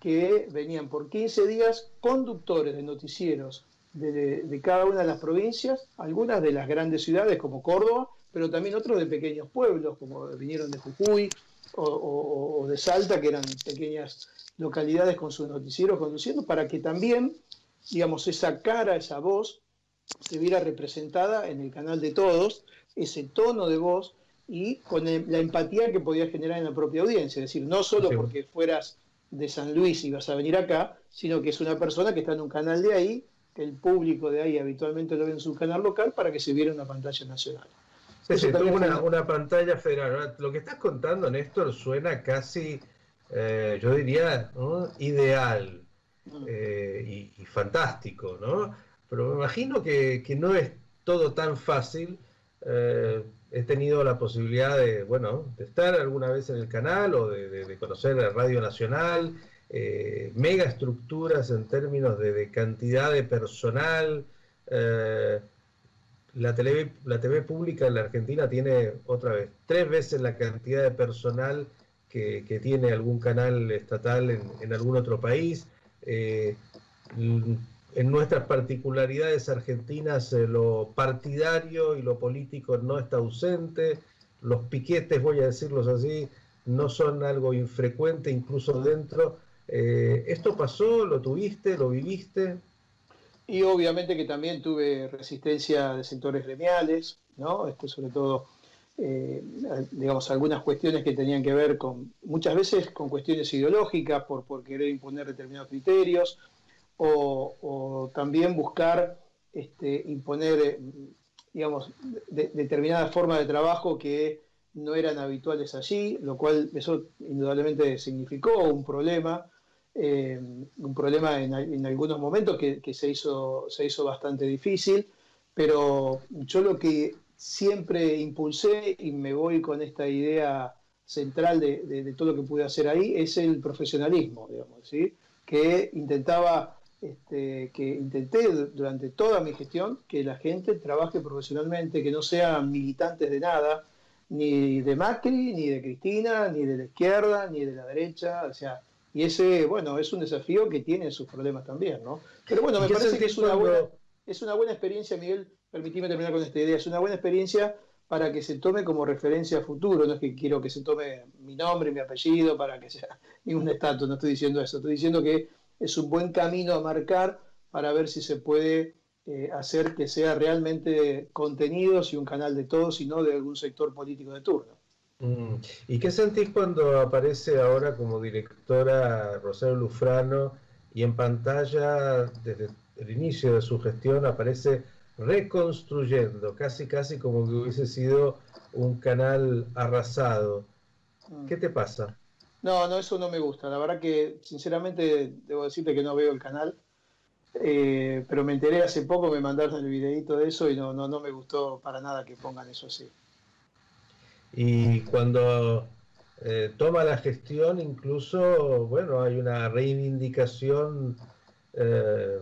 que venían por 15 días conductores de noticieros de, cada una de las provincias, algunas de las grandes ciudades como Córdoba, pero también otros de pequeños pueblos, como vinieron de Jujuy o, de Salta, que eran pequeñas localidades con sus noticieros conduciendo, para que también, digamos, esa cara, esa voz, se viera representada en el canal de todos, ese tono de voz y con la empatía que podía generar en la propia audiencia. Es decir, no solo porque fueras de San Luis y vas a venir acá, sino que es una persona que está en un canal de ahí, que el público de ahí habitualmente lo ve en su canal local para que se viera una pantalla nacional. Sí, sí, una, una, pantalla federal. Lo que estás contando, Néstor, suena casi, eh, yo diría, ideal mm. eh, y, fantástico, ¿no? Pero me imagino que, que no es todo tan fácil. Eh, he tenido la posibilidad de, bueno, de estar alguna vez en el canal o de, conocer la Radio Nacional, eh, mega estructuras en términos de, cantidad de personal. Eh, la, TV, la TV pública en la Argentina tiene, otra vez, tres veces la cantidad de personal que, tiene algún canal estatal en, algún otro país. Eh, en nuestras particularidades argentinas eh, lo partidario y lo político no está ausente, los piquetes, voy a decirlos así, no son algo infrecuente incluso dentro. Eh, ¿Esto pasó? ¿Lo tuviste? ¿Lo viviste? Y obviamente que también tuve resistencia de sectores gremiales, ¿no? Esto sobre todo, eh, digamos, algunas cuestiones que tenían que ver con, muchas veces con cuestiones ideológicas, por, querer imponer determinados criterios, o, también buscar este, imponer, eh, digamos, determinadas formas de trabajo que no eran habituales allí, lo cual eso indudablemente significó un problema, eh, un problema en, algunos momentos que, se, hizo, se hizo bastante difícil, pero yo lo que siempre impulsé y me voy con esta idea central de, todo lo que pude hacer ahí es el profesionalismo, digamos, ¿sí? que intentaba, este, que intenté durante toda mi gestión que la gente trabaje profesionalmente, que no sean militantes de nada, ni de Macri, ni de Cristina, ni de la izquierda, ni de la derecha, o sea, y ese, bueno, es un desafío que tiene sus problemas también, ¿no? Pero bueno, me parece que es una, buena, es una buena experiencia, Miguel, permitime terminar con esta idea, es una buena experiencia para que se tome como referencia a futuro, no es que quiero que se tome mi nombre, mi apellido, para que sea ningún estatus, no estoy diciendo eso, estoy diciendo que es un buen camino a marcar para ver si se puede eh, hacer que sea realmente contenidos y un canal de todos y no de algún sector político de turno. Mm. ¿Y qué sentís cuando aparece ahora como directora Rosario Lufrano y en pantalla desde el inicio de su gestión aparece reconstruyendo, casi casi como que hubiese sido un canal arrasado? Mm. ¿Qué te pasa? No, no, eso no me gusta. La verdad que sinceramente debo decirte que no veo el canal. Eh, pero me enteré hace poco, me mandaron el videito de eso y no, no, no me gustó para nada que pongan eso así. Y cuando eh, toma la gestión, incluso, bueno, hay una reivindicación eh,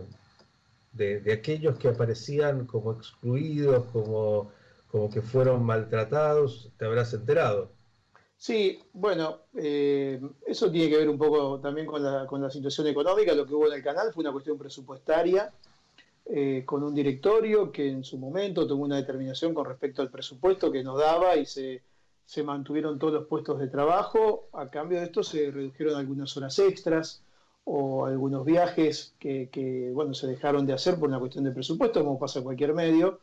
de, aquellos que aparecían como excluidos, como, como que fueron maltratados, te habrás enterado. Sí, bueno, eh, eso tiene que ver un poco también con la, con la, situación económica. Lo que hubo en el canal fue una cuestión presupuestaria, con un directorio que en su momento tomó una determinación con respecto al presupuesto que nos daba y se se mantuvieron todos los puestos de trabajo, a cambio de esto se redujeron algunas horas extras o algunos viajes que, bueno, se dejaron de hacer por una cuestión de presupuesto, como pasa en cualquier medio,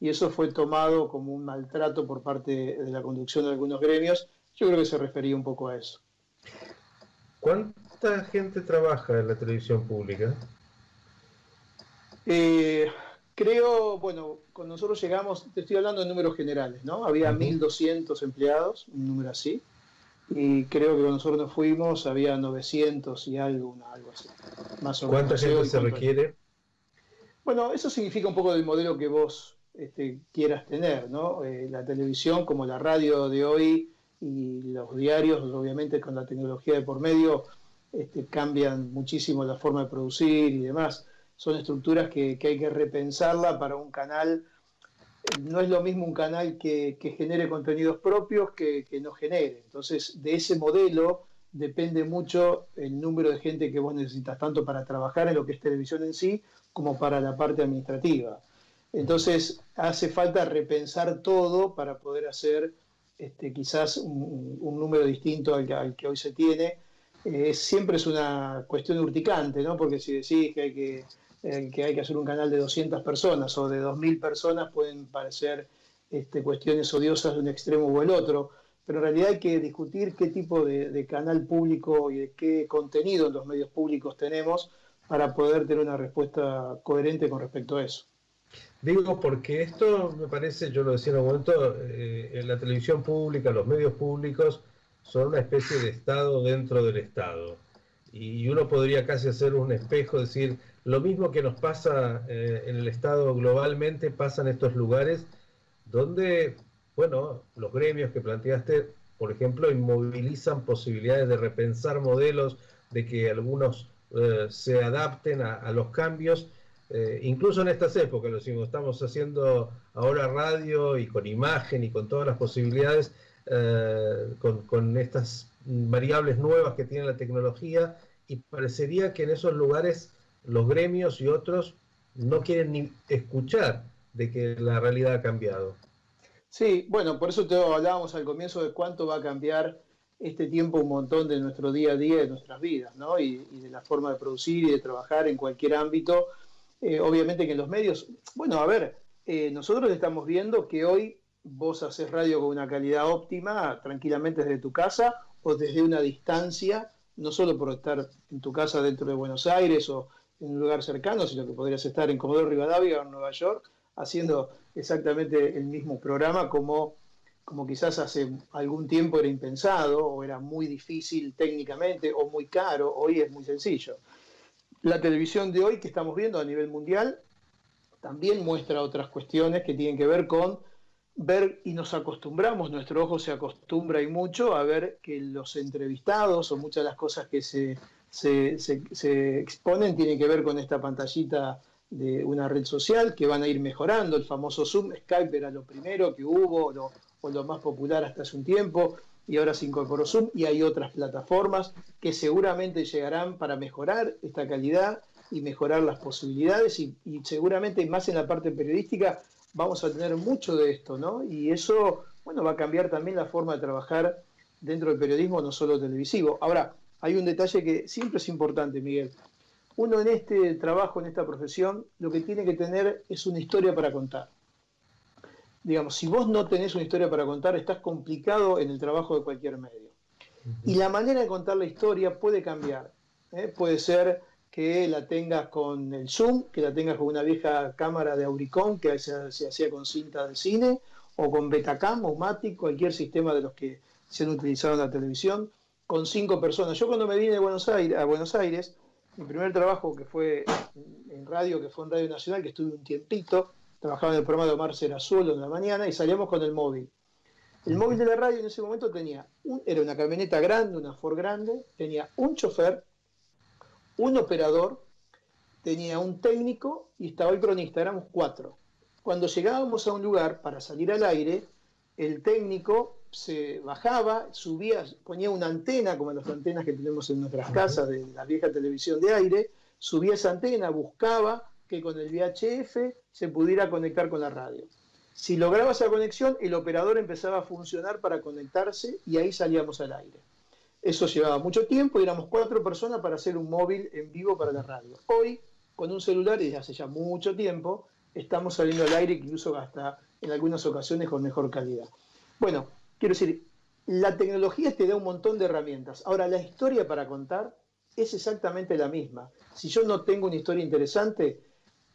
y eso fue tomado como un maltrato por parte de la conducción de algunos gremios. Yo creo que se refería un poco a eso. ¿Cuánta gente trabaja en la televisión pública? Eh, Creo, bueno, cuando nosotros llegamos, te estoy hablando de números generales, ¿no? Había 1.200 empleados, un número así, y creo que cuando nosotros nos fuimos había 900 y algo, algo así. Más o ¿Cuánta gente se requiere? Bueno, eso significa un poco del modelo que vos este, quieras tener, ¿no? Eh, la televisión como la radio de hoy y los diarios, obviamente con la tecnología de por medio, este, cambian muchísimo la forma de producir y demás son estructuras que, hay que repensarla para un canal. No es lo mismo un canal que, genere contenidos propios que, que, no genere. Entonces, de ese modelo depende mucho el número de gente que vos necesitas, tanto para trabajar en lo que es televisión en sí, como para la parte administrativa. Entonces, hace falta repensar todo para poder hacer este, quizás un, número distinto al que, hoy se tiene. Eh, siempre es una cuestión urticante, ¿no? Porque si decís que hay que que hay que hacer un canal de 200 personas o de 2.000 personas pueden parecer este, cuestiones odiosas de un extremo o el otro, pero en realidad hay que discutir qué tipo de, canal público y de qué contenido en los medios públicos tenemos para poder tener una respuesta coherente con respecto a eso. Digo, porque esto me parece, yo lo decía en un momento, eh, en la televisión pública, los medios públicos son una especie de Estado dentro del Estado. Y uno podría casi hacer un espejo, decir, lo mismo que nos pasa eh, en el Estado globalmente pasa en estos lugares donde, bueno, los gremios que planteaste, por ejemplo, inmovilizan posibilidades de repensar modelos, de que algunos eh, se adapten a, los cambios. Eh, incluso en estas épocas, lo decimos, estamos haciendo ahora radio y con imagen y con todas las posibilidades, con, con estas variables nuevas que tiene la tecnología, y parecería que en esos lugares los gremios y otros no quieren ni escuchar de que la realidad ha cambiado. Sí, bueno, por eso te hablábamos al comienzo de cuánto va a cambiar este tiempo un montón de nuestro día a día, de nuestras vidas, ¿no? Y, de la forma de producir y de trabajar en cualquier ámbito. Eh, obviamente que en los medios, bueno, a ver, eh, nosotros estamos viendo que hoy vos haces radio con una calidad óptima, tranquilamente desde tu casa o desde una distancia, no solo por estar en tu casa dentro de Buenos Aires o en un lugar cercano, sino que podrías estar en Comodoro Rivadavia o en Nueva York haciendo exactamente el mismo programa como, como quizás hace algún tiempo era impensado o era muy difícil técnicamente o muy caro, hoy es muy sencillo. La televisión de hoy que estamos viendo a nivel mundial también muestra otras cuestiones que tienen que ver con ver y nos acostumbramos, nuestro ojo se acostumbra y mucho a ver que los entrevistados o muchas de las cosas que se se, exponen tiene que ver con esta pantallita de una red social que van a ir mejorando. El famoso Zoom, Skype era lo primero que hubo o lo más popular hasta hace un tiempo y ahora se incorporó Zoom y hay otras plataformas que seguramente llegarán para mejorar esta calidad y mejorar las posibilidades y, seguramente más en la parte periodística vamos a tener mucho de esto, ¿no? Y eso, bueno, va a cambiar también la forma de trabajar dentro del periodismo, no solo televisivo. Ahora, hay un detalle que siempre es importante, Miguel. Uno en este trabajo, en esta profesión, lo que tiene que tener es una historia para contar digamos, si vos no tenés una historia para contar, estás complicado en el trabajo de cualquier medio. Y la manera de contar la historia puede cambiar. ¿eh? Puede ser que la tengas con el Zoom, que la tengas con una vieja cámara de Auricon que se, hacía con cinta de cine, o con Betacam o Matic, cualquier sistema de los que se han utilizado en la televisión, con cinco personas. Yo cuando me vine Buenos Aires, a Buenos Aires, mi primer trabajo que fue en radio, que fue en Radio Nacional, que estuve un tiempito, trabajaba en el programa de Omar Serazuelo en la mañana y salíamos con el móvil. El móvil de la radio en ese momento tenía, era una camioneta grande, una Ford grande, tenía un chofer, un operador, tenía un técnico y estaba el cronista, éramos cuatro. Cuando llegábamos a un lugar para salir al aire, el técnico se bajaba, subía, ponía una antena, como las antenas que tenemos en nuestras casas de la vieja televisión de aire, subía esa antena, buscaba que con el VHF se pudiera conectar con la radio. Si lograba esa conexión, el operador empezaba a funcionar para conectarse y ahí salíamos al aire. Eso llevaba mucho tiempo y éramos cuatro personas para hacer un móvil en vivo para la radio. Hoy, con un celular y desde hace ya mucho tiempo, estamos saliendo al aire, incluso hasta en algunas ocasiones con mejor calidad. Bueno, quiero decir, la tecnología te da un montón de herramientas. Ahora, la historia para contar es exactamente la misma. Si yo no tengo una historia interesante,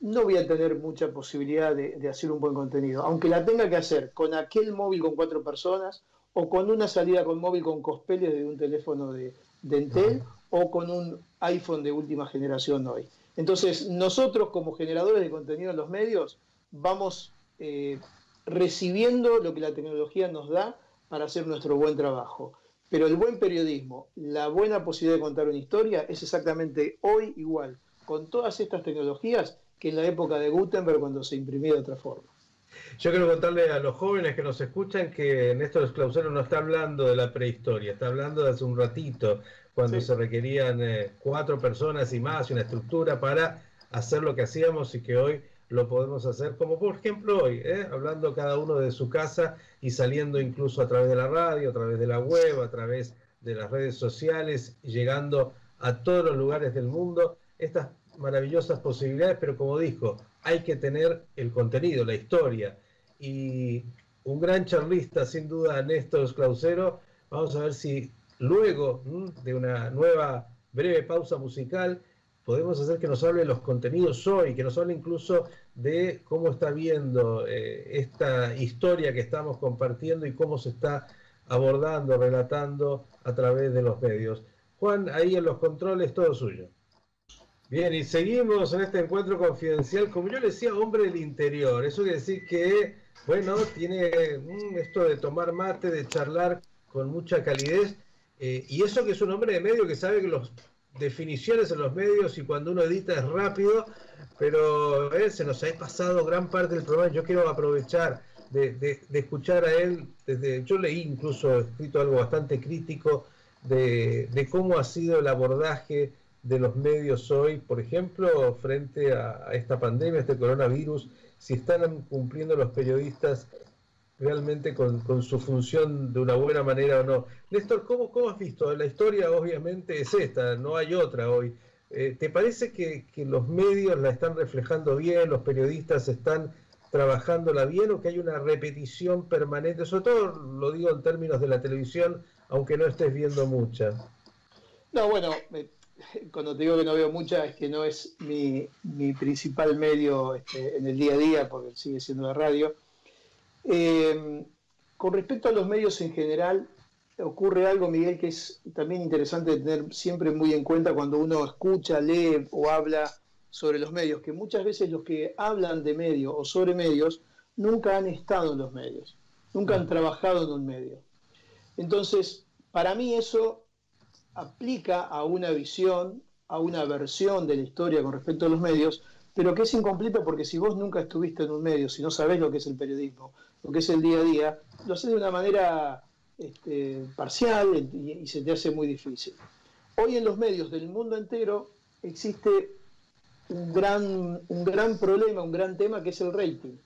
no voy a tener mucha posibilidad de, hacer un buen contenido. Aunque la tenga que hacer con aquel móvil con cuatro personas o con una salida con móvil con cospeles de un teléfono de, de Entel o con un iPhone de última generación hoy. Entonces, nosotros como generadores de contenido en los medios vamos eh, recibiendo lo que la tecnología nos da para hacer nuestro buen trabajo. Pero el buen periodismo, la buena posibilidad de contar una historia es exactamente hoy igual. Con todas estas tecnologías que en la época de Gutenberg cuando se imprimía de otra forma. Yo quiero contarle a los jóvenes que nos escuchan que Néstor Clausero no está hablando de la prehistoria, está hablando de hace un ratito, cuando se requerían eh, cuatro personas y más y una estructura para hacer lo que hacíamos y que hoy lo podemos hacer, como por ejemplo hoy, eh, hablando cada uno de su casa y saliendo incluso a través de la radio, a través de la web, a través de las redes sociales, llegando a todos los lugares del mundo. Estas maravillosas posibilidades, pero como dijo, hay que tener el contenido, la historia. Y un gran charlista, sin duda, Néstor Clausero. Vamos a ver si luego de una nueva breve pausa musical podemos hacer que nos hable de los contenidos hoy, que nos hable incluso de cómo está viendo eh, esta historia que estamos compartiendo y cómo se está abordando, relatando a través de los medios. Juan, ahí en los controles, todo suyo. Bien, y seguimos en este encuentro confidencial, como yo le decía, hombre del interior. Eso quiere decir que, bueno, tiene mm, esto de tomar mate, de charlar con mucha calidez, eh, y eso que es un hombre de medio que sabe que las definiciones en los medios y cuando uno edita es rápido, pero eh, se nos ha pasado gran parte del programa. Yo quiero aprovechar de, escuchar a él, desde, yo leí incluso escrito algo bastante crítico de cómo ha sido el abordaje de los medios hoy, por ejemplo, frente a, esta pandemia, este coronavirus, si están cumpliendo los periodistas realmente con, su función de una buena manera o no. Néstor, ¿cómo, ¿cómo, has visto? La historia obviamente es esta, no hay otra hoy. Eh, ¿Te parece que, que, los medios la están reflejando bien, los periodistas están trabajándola bien o que hay una repetición permanente? Sobre todo lo digo en términos de la televisión, aunque no estés viendo mucha. No, bueno, cuando te digo que no veo mucha, es que no es mi, principal medio este, en el día a día, porque sigue siendo la radio. Eh, con respecto a los medios en general, ocurre algo, Miguel, que es también interesante tener siempre muy en cuenta cuando uno escucha, lee o habla sobre los medios, que muchas veces los que hablan de medios o sobre medios nunca han estado en los medios, nunca han trabajado en un medio. Entonces, para mí eso aplica a una visión, a una versión de la historia con respecto a los medios, pero que es incompleta porque si vos nunca estuviste en un medio, si no sabés lo que es el periodismo, lo que es el día a día, lo haces de una manera este, parcial y, se te hace muy difícil. Hoy en los medios del mundo entero existe un gran, un gran problema, un gran tema que es el rating.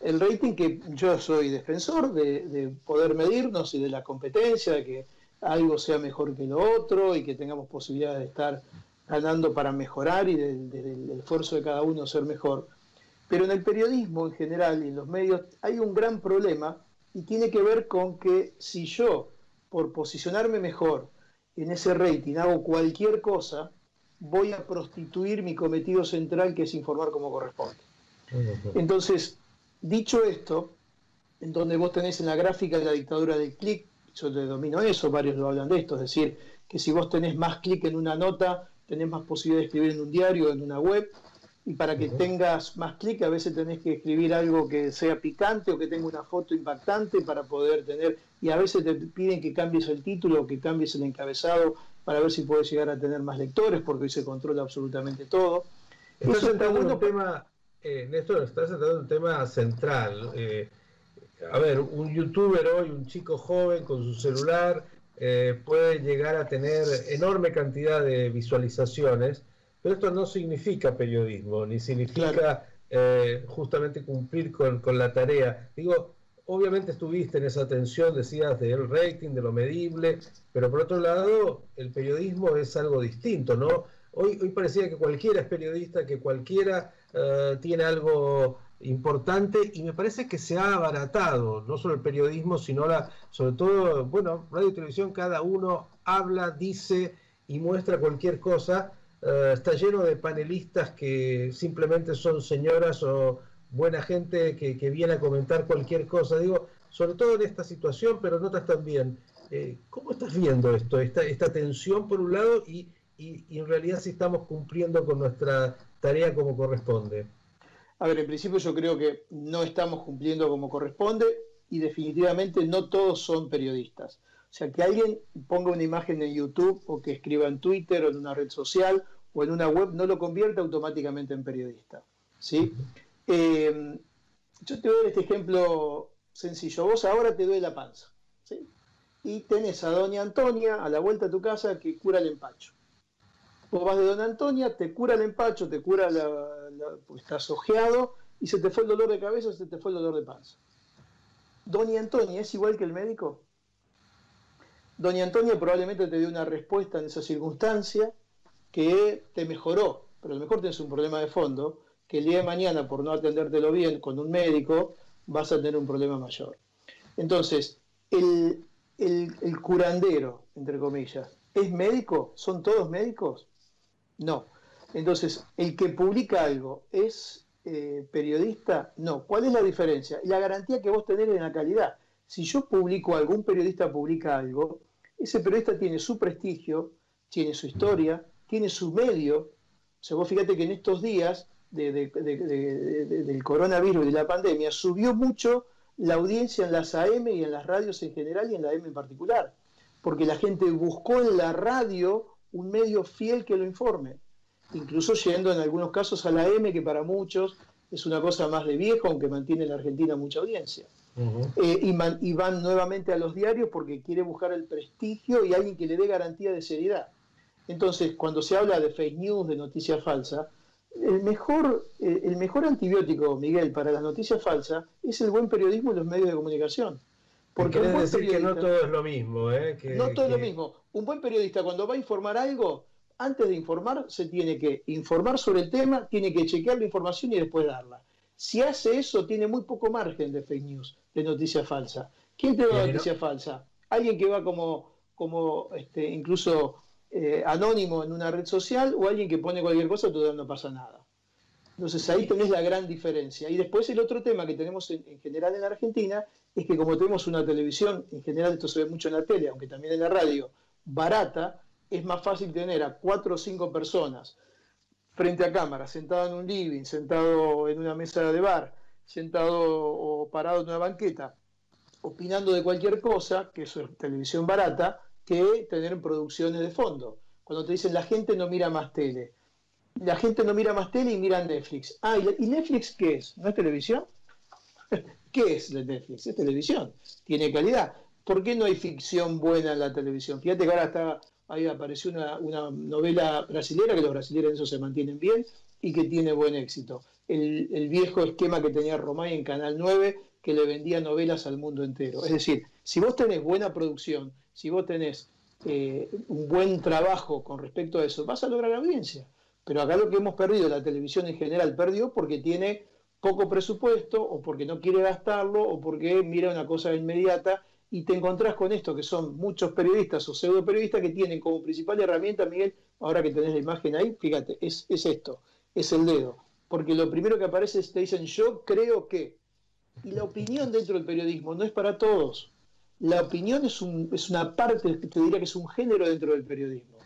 El rating que yo soy defensor de, poder medirnos y de la competencia, de que algo sea mejor que lo otro y que tengamos posibilidad de estar ganando para mejorar y del esfuerzo de cada uno ser mejor. Pero en el periodismo en general y en los medios hay un gran problema y tiene que ver con que si yo, por posicionarme mejor en ese rating, hago cualquier cosa, voy a prostituir mi cometido central que es informar como corresponde. Entonces, dicho esto, en donde vos tenés en la gráfica de la dictadura del clic, yo te domino eso, varios lo hablan de esto, es decir, que si vos tenés más clic en una nota, tenés más posibilidad de escribir en un diario, en una web, y para que tengas más clic a veces tenés que escribir algo que sea picante o que tenga una foto impactante para poder tener, y a veces te piden que cambies el título o que cambies el encabezado para ver si puedes llegar a tener más lectores, porque hoy se controla absolutamente todo. Estás entrando en un tema, eh, Néstor, estás entrando en un tema central. Eh, a ver, un youtuber hoy, un chico joven con su celular, eh, puede llegar a tener enorme cantidad de visualizaciones, pero esto no significa periodismo, ni significa eh, justamente cumplir con, la tarea. Digo, obviamente estuviste en esa tensión, decías, del rating, de lo medible, pero por otro lado, el periodismo es algo distinto, ¿no? Hoy, hoy parecía que cualquiera es periodista, que cualquiera eh, tiene algo importante y me parece que se ha abaratado, no solo el periodismo, sino la, sobre todo, bueno, radio y televisión, cada uno habla, dice y muestra cualquier cosa eh, está lleno de panelistas que simplemente son señoras o buena gente que, viene a comentar cualquier cosa. Digo, sobre todo en esta situación, pero notas también, eh, ¿cómo estás viendo esto? Esta, esta tensión por un lado y, y, en realidad si estamos cumpliendo con nuestra tarea como corresponde. A ver, en principio yo creo que no estamos cumpliendo como corresponde y definitivamente no todos son periodistas. O sea, que alguien ponga una imagen en YouTube o que escriba en Twitter o en una red social o en una web no lo convierte automáticamente en periodista. ¿sí? Eh, yo te doy este ejemplo sencillo. Vos ahora te duele la panza. ¿sí? Y tenés a doña Antonia a la vuelta de tu casa que cura el empacho. Vos vas de doña Antonia, te cura el empacho, te cura la, pues estás ojeado y se te fue el dolor de cabeza, se te fue el dolor de panza. Doña Antonia es igual que el médico. Doña Antonia probablemente te dio una respuesta en esa circunstancia que te mejoró, pero a lo mejor tienes un problema de fondo, que el día de mañana, por no atendértelo bien con un médico, vas a tener un problema mayor. Entonces, el, el, curandero, entre comillas, ¿es médico? ¿Son todos médicos? No. Entonces, el que publica algo es eh, periodista? No. ¿Cuál es la diferencia? La garantía que vos tenés en la calidad. Si yo publico algo, un periodista publica algo, ese periodista tiene su prestigio, tiene su historia, tiene su medio. O sea, vos fíjate que en estos días del coronavirus y de la pandemia subió mucho la audiencia en las AM y en las radios en general y en la AM en particular, porque la gente buscó en la radio un medio fiel que lo informe, incluso yendo en algunos casos a la AM, que para muchos es una cosa más de viejo, aunque mantiene en la Argentina mucha audiencia. Eh, y, van nuevamente a los diarios porque quiere buscar el prestigio y alguien que le dé garantía de seriedad. Entonces, cuando se habla de fake news, de noticias falsas, el mejor, eh, el mejor antibiótico, Miguel, para las noticias falsas es el buen periodismo y los medios de comunicación. Porque decir que no todo es lo mismo. ¿eh? no todo es lo mismo. Un buen periodista cuando va a informar algo, antes de informar, se tiene que informar sobre el tema, tiene que chequear la información y después darla. Si hace eso, tiene muy poco margen de fake news, de noticias falsa. ¿Quién te da noticia falsa? Alguien que va como, como este, incluso eh, anónimo en una red social o alguien que pone cualquier cosa, todavía no pasa nada. Entonces ahí tenés la gran diferencia. Y después el otro tema que tenemos en, general en Argentina es que como tenemos una televisión, en general esto se ve mucho en la tele, aunque también en la radio, barata, es más fácil tener a cuatro o cinco personas frente a cámara, sentado en un living, sentado en una mesa de bar, sentado o parado en una banqueta, opinando de cualquier cosa, que eso es televisión barata, que tener producciones de fondo. Cuando te dicen la gente no mira más tele. La gente no mira más tele y mira Netflix. Ah, ¿y Netflix qué es? ¿No es televisión? ¿Qué es Netflix? Es televisión. Tiene calidad. ¿Por qué no hay ficción buena en la televisión? Fíjate que ahora está, ahí apareció una, novela brasilera, que los brasileños en eso se mantienen bien y que tiene buen éxito. El, viejo esquema que tenía Romay en Canal 9, que le vendía novelas al mundo entero. Es decir, si vos tenés buena producción, si vos tenés eh, un buen trabajo con respecto a eso, vas a lograr audiencia. Pero acá lo que hemos perdido, la televisión en general perdió porque tiene poco presupuesto o porque no quiere gastarlo o porque mira una cosa inmediata y te encontrás con esto que son muchos periodistas o pseudo periodistas que tienen como principal herramienta, Miguel, ahora que tenés la imagen ahí, fíjate, es, es esto, es el dedo. Porque lo primero que aparece es te dicen yo creo que. Y la opinión dentro del periodismo no es para todos la opinión es, un, es una parte, te diría que es un género dentro del periodismo.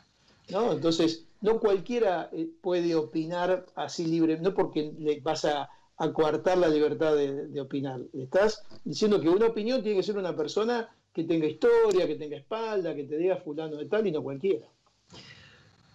¿no? Entonces, no cualquiera eh, puede opinar así libre, no porque le vas a, coartar la libertad de, opinar. Estás diciendo que una opinión tiene que ser una persona que tenga historia, que tenga espalda, que te diga fulano de tal y no cualquiera.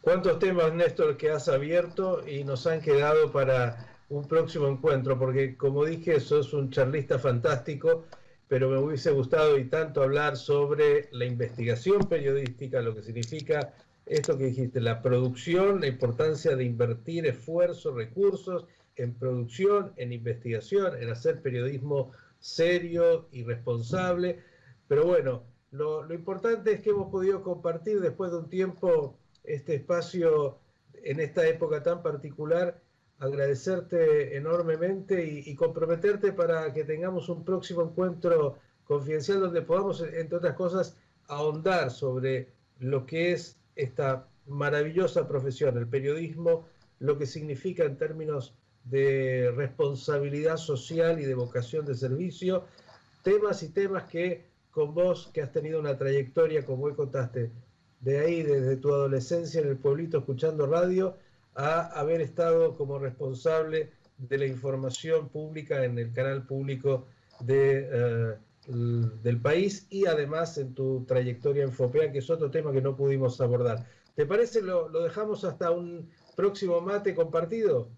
¿Cuántos temas, Néstor, que has abierto y nos han quedado para un próximo encuentro? Porque, como dije, sos un charlista fantástico pero me hubiese gustado y tanto hablar sobre la investigación periodística, lo que significa esto que dijiste, la producción, la importancia de invertir esfuerzos, recursos en producción, en investigación, en hacer periodismo serio y responsable. Pero bueno, lo, importante es que hemos podido compartir después de un tiempo este espacio en esta época tan particular agradecerte enormemente y, comprometerte para que tengamos un próximo encuentro confidencial donde podamos, entre otras cosas, ahondar sobre lo que es esta maravillosa profesión, el periodismo, lo que significa en términos de responsabilidad social y de vocación de servicio, temas y temas que con vos, que has tenido una trayectoria, como hoy contaste, de ahí, desde tu adolescencia en el pueblito escuchando radio, a haber estado como responsable de la información pública en el canal público de, eh, del país y además en tu trayectoria en FOPEA, que es otro tema que no pudimos abordar. ¿Te parece lo, lo dejamos hasta un próximo mate compartido?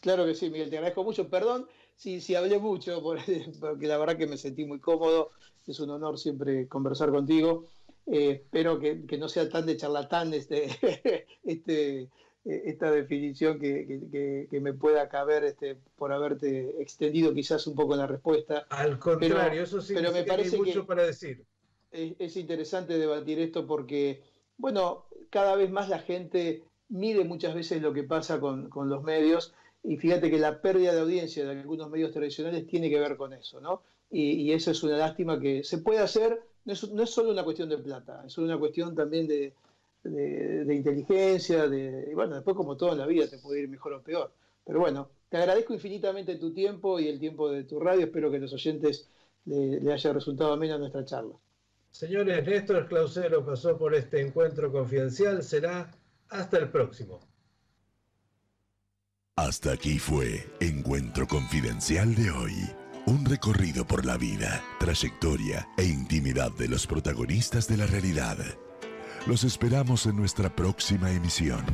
Claro que sí, Miguel, te agradezco mucho. Perdón si, si hablé mucho, porque la verdad que me sentí muy cómodo. Es un honor siempre conversar contigo. Eh, espero que, que, no sea tan de charlatán este, este, esta definición que, me pueda caber este, por haberte extendido quizás un poco en la respuesta. Al contrario, eso sí pero me parece mucho para decir. Es, interesante debatir esto porque, bueno, cada vez más la gente mide muchas veces lo que pasa con, los medios y fíjate que la pérdida de audiencia de algunos medios tradicionales tiene que ver con eso, ¿no? Y, y eso es una lástima que se puede hacer, no es, solo una cuestión de plata, es una cuestión también de, de, inteligencia, de, y bueno, después como todo en la vida te puede ir mejor o peor. Pero bueno, te agradezco infinitamente tu tiempo y el tiempo de tu radio, espero que los oyentes le, haya resultado amena nuestra charla. Señores, Néstor Clausero pasó por este encuentro confidencial, será hasta el próximo. Hasta aquí fue Encuentro Confidencial de hoy. Un recorrido por la vida, trayectoria e intimidad de los protagonistas de la realidad. Los esperamos en nuestra próxima emisión.